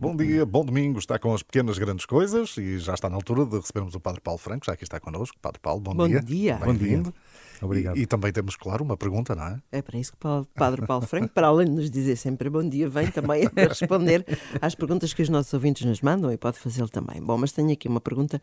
Bom dia, bom domingo, está com as pequenas grandes coisas e já está na altura de recebermos o Padre Paulo Franco, já aqui está connosco. Padre Paulo, bom, Bom dia. dia. Bem-vindo. Obrigado. E, e também temos, claro, uma pergunta, não é? É para isso que o Padre Paulo Franco, para além de nos dizer sempre bom dia, vem também a responder às perguntas que os nossos ouvintes nos mandam e pode fazê-lo também. Bom, mas tenho aqui uma pergunta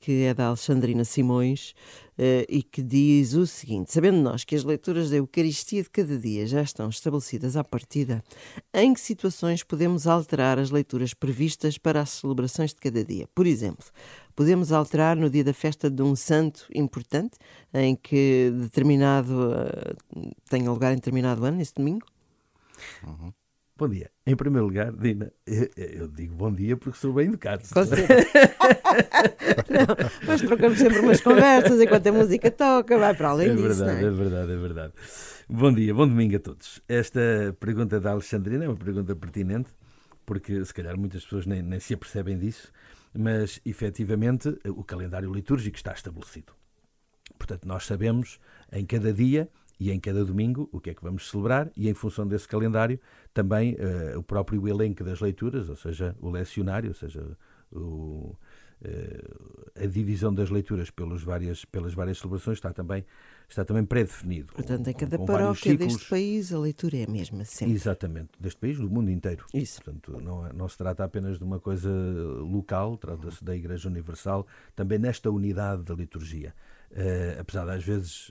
que é da Alexandrina Simões eh, e que diz o seguinte: Sabendo nós que as leituras da Eucaristia de cada dia já estão estabelecidas à partida, em que situações podemos alterar as leituras previstas para as celebrações de cada dia? Por exemplo, podemos alterar no dia da festa de um santo importante, em que determinado uh, tenha lugar em determinado ano, esse domingo? Uhum. Bom dia. Em primeiro lugar, Dina, eu, eu digo bom dia porque sou bem educado. Com não, mas trocamos sempre umas conversas enquanto a música toca, vai para além é disso. Verdade, é? é verdade, é verdade. Bom dia, bom domingo a todos. Esta pergunta da Alexandrina é uma pergunta pertinente, porque se calhar muitas pessoas nem, nem se apercebem disso, mas efetivamente o calendário litúrgico está estabelecido. Portanto, nós sabemos em cada dia e em cada domingo o que é que vamos celebrar e em função desse calendário também uh, o próprio elenco das leituras, ou seja, o lecionário, ou seja, o, uh, a divisão das leituras pelas várias, pelas várias celebrações está também, está também pré-definido. Portanto, em cada com, com paróquia deste país a leitura é a mesma, sempre. Exatamente, deste país, do mundo inteiro. Isso. Portanto, não, não se trata apenas de uma coisa local, trata-se da Igreja Universal, também nesta unidade da liturgia. Uh, apesar de às vezes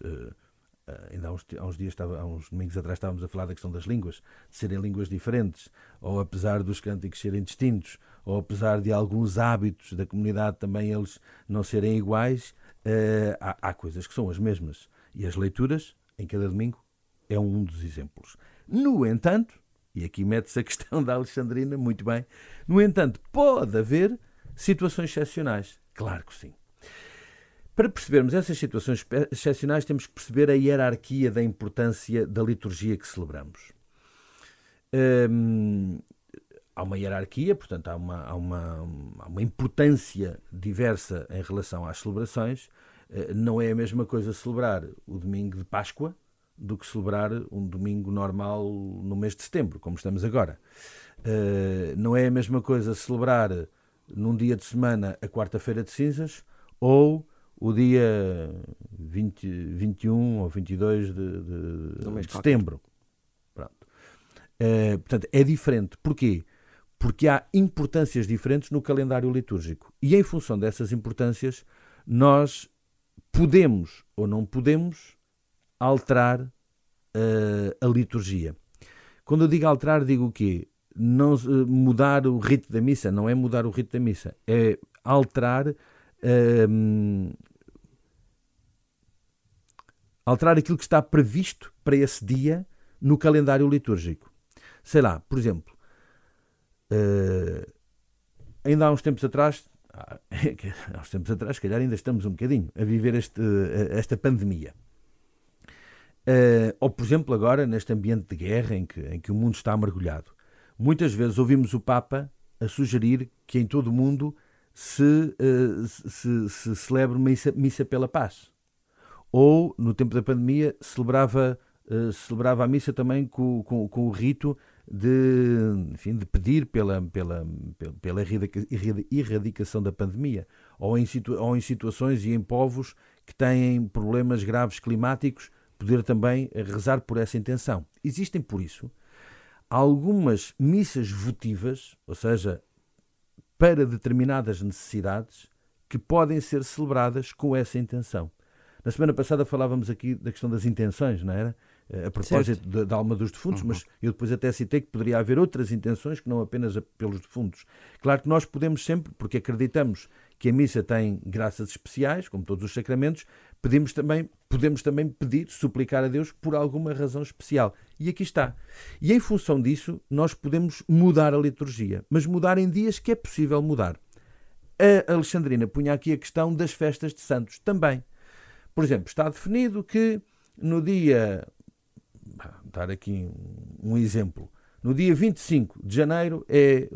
ainda há uns, há uns, dias, estava, há uns domingos atrás, estávamos a falar da questão das línguas, de serem línguas diferentes, ou apesar dos cânticos serem distintos, ou apesar de alguns hábitos da comunidade também eles não serem iguais, uh, há, há coisas que são as mesmas. E as leituras, em cada domingo, é um dos exemplos. No entanto, e aqui mete-se a questão da Alexandrina, muito bem, no entanto, pode haver situações excepcionais. Claro que sim. Para percebermos essas situações excepcionais, temos que perceber a hierarquia da importância da liturgia que celebramos. Hum, há uma hierarquia, portanto, há uma, há, uma, há uma importância diversa em relação às celebrações. Não é a mesma coisa celebrar o domingo de Páscoa do que celebrar um domingo normal no mês de setembro, como estamos agora. Não é a mesma coisa celebrar num dia de semana a quarta-feira de cinzas ou o dia 20, 21 ou 22 de, de, de setembro. Pronto. Uh, portanto, é diferente. Porquê? Porque há importâncias diferentes no calendário litúrgico. E em função dessas importâncias, nós podemos ou não podemos alterar uh, a liturgia. Quando eu digo alterar, digo o quê? Não uh, mudar o rito da missa. Não é mudar o rito da missa. É alterar um, alterar aquilo que está previsto para esse dia no calendário litúrgico. Sei lá, por exemplo, uh, ainda há uns tempos atrás, há uns tempos atrás, se calhar ainda estamos um bocadinho a viver este, esta pandemia. Uh, ou, por exemplo, agora, neste ambiente de guerra em que, em que o mundo está mergulhado, muitas vezes ouvimos o Papa a sugerir que em todo o mundo se, uh, se, se celebre missa, missa pela paz ou no tempo da pandemia celebrava, uh, celebrava a missa também com, com, com, o rito de, enfim, de pedir pela, pela, pela erradicação da pandemia, ou em, situa ou em situações e em povos que têm problemas graves climáticos, poder também rezar por essa intenção. Existem, por isso, algumas missas votivas, ou seja, para determinadas necessidades, que podem ser celebradas com essa intenção. Na semana passada falávamos aqui da questão das intenções, não era? Eh, a propósito da, alma dos defuntos, uhum. mas eu depois até citei que poderia haver outras intenções que não apenas pelos defuntos. Claro que nós podemos sempre, porque acreditamos que a missa tem graças especiais, como todos os sacramentos, pedimos também, podemos também pedir, suplicar a Deus por alguma razão especial. E aqui está. E em função disso, nós podemos mudar a liturgia, mas mudar em dias que é possível mudar. A Alexandrina punha aqui a questão das festas de santos também. Por exemplo, está definido que no dia. dar aqui um exemplo. No dia 25 de janeiro é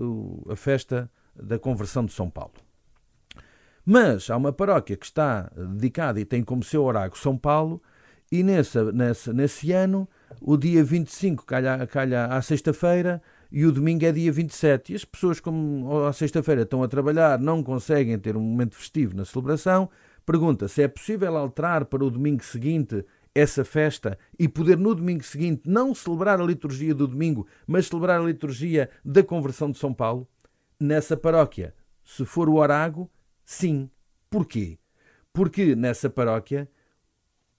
a festa da conversão de São Paulo. Mas há uma paróquia que está dedicada e tem como seu oráculo São Paulo, e nessa, nessa, nesse ano, o dia 25 calha, calha à sexta-feira, e o domingo é dia 27. E as pessoas, como à sexta-feira estão a trabalhar, não conseguem ter um momento festivo na celebração. Pergunta se é possível alterar para o domingo seguinte essa festa e poder no domingo seguinte não celebrar a liturgia do domingo, mas celebrar a liturgia da conversão de São Paulo? Nessa paróquia, se for o Orago, sim. Porquê? Porque nessa paróquia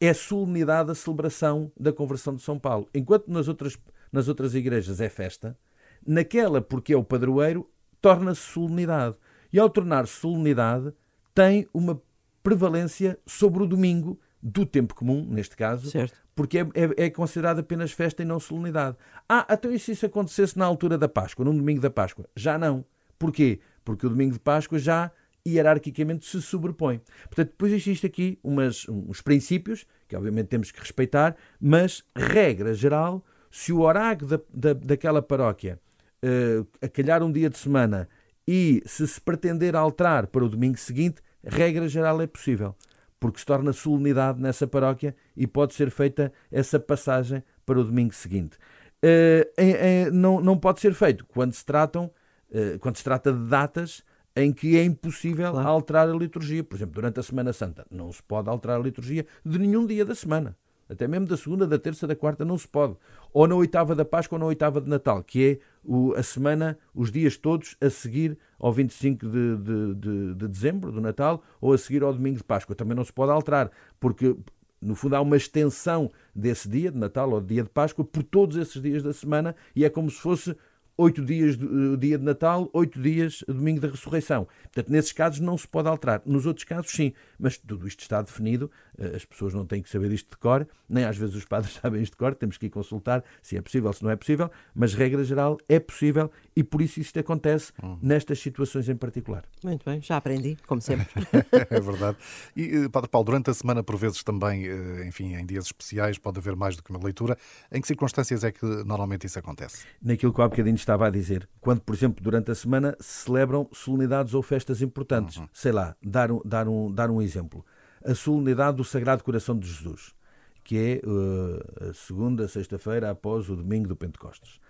é solenidade a celebração da conversão de São Paulo. Enquanto nas outras, nas outras igrejas é festa, naquela, porque é o padroeiro, torna-se solenidade. E ao tornar-se solenidade, tem uma prevalência sobre o domingo do tempo comum, neste caso, Certo. porque é, é, é considerado apenas festa e não solenidade. Ah, então e se isso acontecesse na altura da Páscoa, num domingo da Páscoa? Já não. Porquê? Porque o domingo de Páscoa já hierarquicamente se sobrepõe. Portanto, depois existe aqui umas, uns princípios, que obviamente temos que respeitar, mas, regra geral, se o horário da, da, daquela paróquia uh, a calhar um dia de semana e se se pretender alterar para o domingo seguinte, regra geral é possível, porque se torna solenidade nessa paróquia e pode ser feita essa passagem para o domingo seguinte. Uh, é, é, não, não pode ser feito quando se, tratam, uh, quando se trata de datas em que é impossível claro. alterar a liturgia. Por exemplo, durante a Semana Santa não se pode alterar a liturgia de nenhum dia da semana. Até mesmo da segunda, da terça, da quarta não se pode. Ou na oitava da Páscoa ou na oitava de Natal, que é a semana, os dias todos a seguir ao 25 de, de, de, de dezembro, do Natal, ou a seguir ao domingo de Páscoa. Também não se pode alterar, porque no fundo, há uma extensão desse dia de Natal ou dia de Páscoa por todos esses dias da semana e é como se fosse oito dias do dia de Natal, oito dias domingo da ressurreição. Portanto, nesses casos não se pode alterar. Nos outros casos, sim. Mas tudo isto está definido, eh, as pessoas não têm que saber isto de cor, nem às vezes os padres sabem isto de cor, temos que ir consultar se é possível, se não é possível, mas regra geral é possível e por isso isto acontece uhum. nestas situações em particular. Muito bem, já aprendi, como sempre. é verdade. E, eh, Padre Paulo, durante a semana, por vezes também, eh, enfim, em dias especiais, pode haver mais do que uma leitura. Em que circunstâncias é que normalmente isso acontece? Naquilo que há bocadinho estava a dizer. Quando, por exemplo, durante a semana se celebram solenidades ou festas importantes. Uhum. Sei lá, dar um, dar, um, dar um exemplo. A solenidade do Sagrado Coração de Jesus, que é uh, a segunda sexta-feira após o domingo do Pentecostes.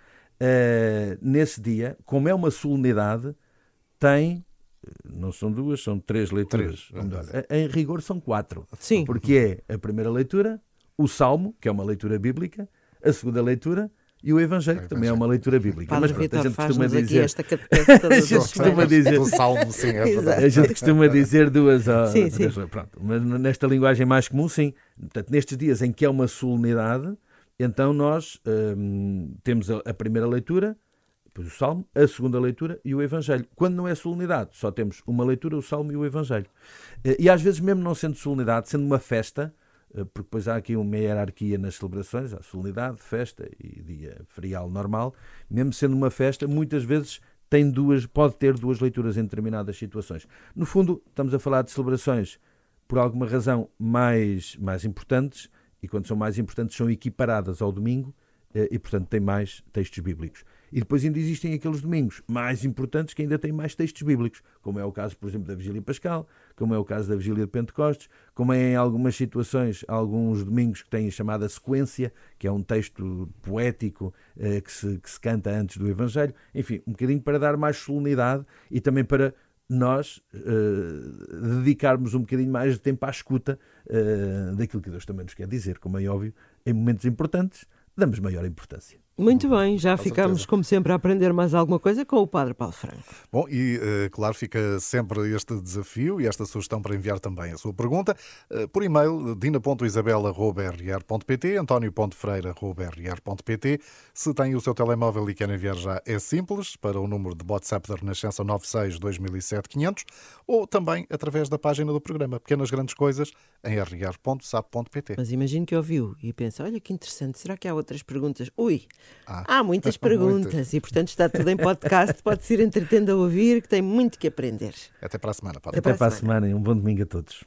Uh, nesse dia, como é uma solenidade, tem não são duas, são três leituras. Três. Em rigor são quatro. Sim. Porque é a primeira leitura, o Salmo, que é uma leitura bíblica, a segunda leitura e o Evangelho, que também é uma leitura bíblica. Padre Mas pronto, a gente costuma dizer. Esta a gente costuma dizer. Salmo, sim, é. A gente costuma dizer duas horas. Sim, sim. Pronto. Mas nesta linguagem mais comum, sim. Portanto, nestes dias em que é uma solenidade, então nós hum, temos a, a primeira leitura, depois o Salmo, a segunda leitura e o Evangelho. Quando não é solenidade, só temos uma leitura, o Salmo e o Evangelho. Eh, e às vezes, mesmo não sendo solenidade, sendo uma festa, porque depois há aqui uma hierarquia nas celebrações, há solenidade, festa e dia ferial normal, mesmo sendo uma festa, muitas vezes tem duas, pode ter duas leituras em determinadas situações. No fundo, estamos a falar de celebrações por alguma razão mais, mais importantes, e quando são mais importantes são equiparadas ao domingo, eh, e portanto têm mais textos bíblicos. E depois ainda existem aqueles domingos mais importantes que ainda têm mais textos bíblicos, como é o caso, por exemplo, da Vigília Pascal, como é o caso da Vigília de Pentecostes, como é em algumas situações, alguns domingos que têm a chamada sequência, que é um texto poético eh, que, se, que se canta antes do Evangelho. Enfim, um bocadinho para dar mais solenidade e também para nós uh, dedicarmos um bocadinho mais de tempo à escuta uh, daquilo que Deus também nos quer dizer, como é óbvio, em momentos importantes, damos maior importância. Muito bem, já ficamos, como sempre, a aprender mais alguma coisa com o Padre Paulo Franco. Bom, e uh, claro, fica sempre este desafio e esta sugestão para enviar também a sua pergunta uh, por e-mail dina.isabela.rr.pt, antonio.freira.rr.pt. Se tem o seu telemóvel e quer enviar já, é simples, para o número de WhatsApp da Renascença 96 2007 500 ou também através da página do programa Pequenas Grandes Coisas em rr.sap.pt. Mas imagino que ouviu e pensa, olha que interessante, será que há outras perguntas? Ui, ah, há muitas perguntas muitas. e, portanto, está tudo em podcast. Pode-se ir entretendo a ouvir, que tem muito que aprender. Até para a semana. Até, Até para a semana. semana e um bom domingo a todos.